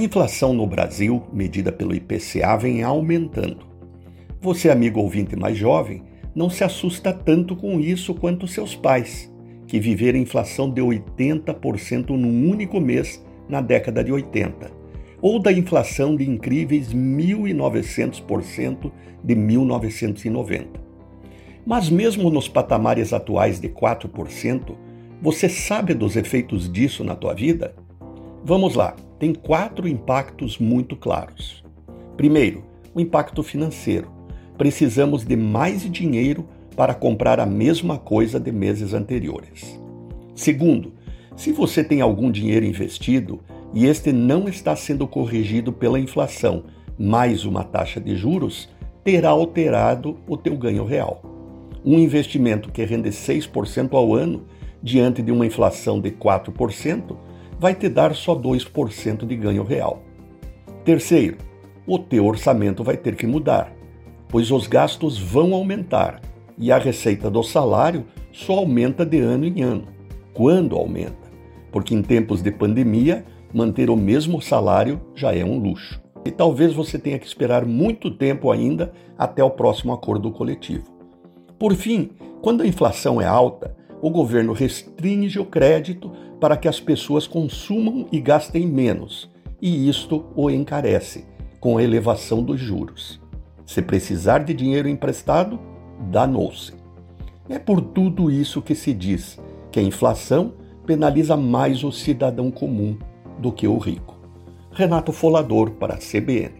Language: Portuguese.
inflação no Brasil, medida pelo IPCA, vem aumentando. Você, amigo ouvinte mais jovem, não se assusta tanto com isso quanto seus pais, que viveram inflação de 80% num único mês na década de 80, ou da inflação de incríveis 1.900% de 1990. Mas, mesmo nos patamares atuais de 4%, você sabe dos efeitos disso na tua vida? Vamos lá, tem quatro impactos muito claros. Primeiro, o impacto financeiro. Precisamos de mais dinheiro para comprar a mesma coisa de meses anteriores. Segundo, se você tem algum dinheiro investido e este não está sendo corrigido pela inflação mais uma taxa de juros, terá alterado o teu ganho real. Um investimento que rende 6% ao ano diante de uma inflação de 4%, vai te dar só 2% de ganho real. Terceiro, o teu orçamento vai ter que mudar, pois os gastos vão aumentar e a receita do salário só aumenta de ano em ano. Quando aumenta? Porque em tempos de pandemia, manter o mesmo salário já é um luxo. E talvez você tenha que esperar muito tempo ainda até o próximo acordo coletivo. Por fim, quando a inflação é alta, o governo restringe o crédito para que as pessoas consumam e gastem menos, e isto o encarece, com a elevação dos juros. Se precisar de dinheiro emprestado, danou-se. É por tudo isso que se diz que a inflação penaliza mais o cidadão comum do que o rico. Renato Folador para a CBN.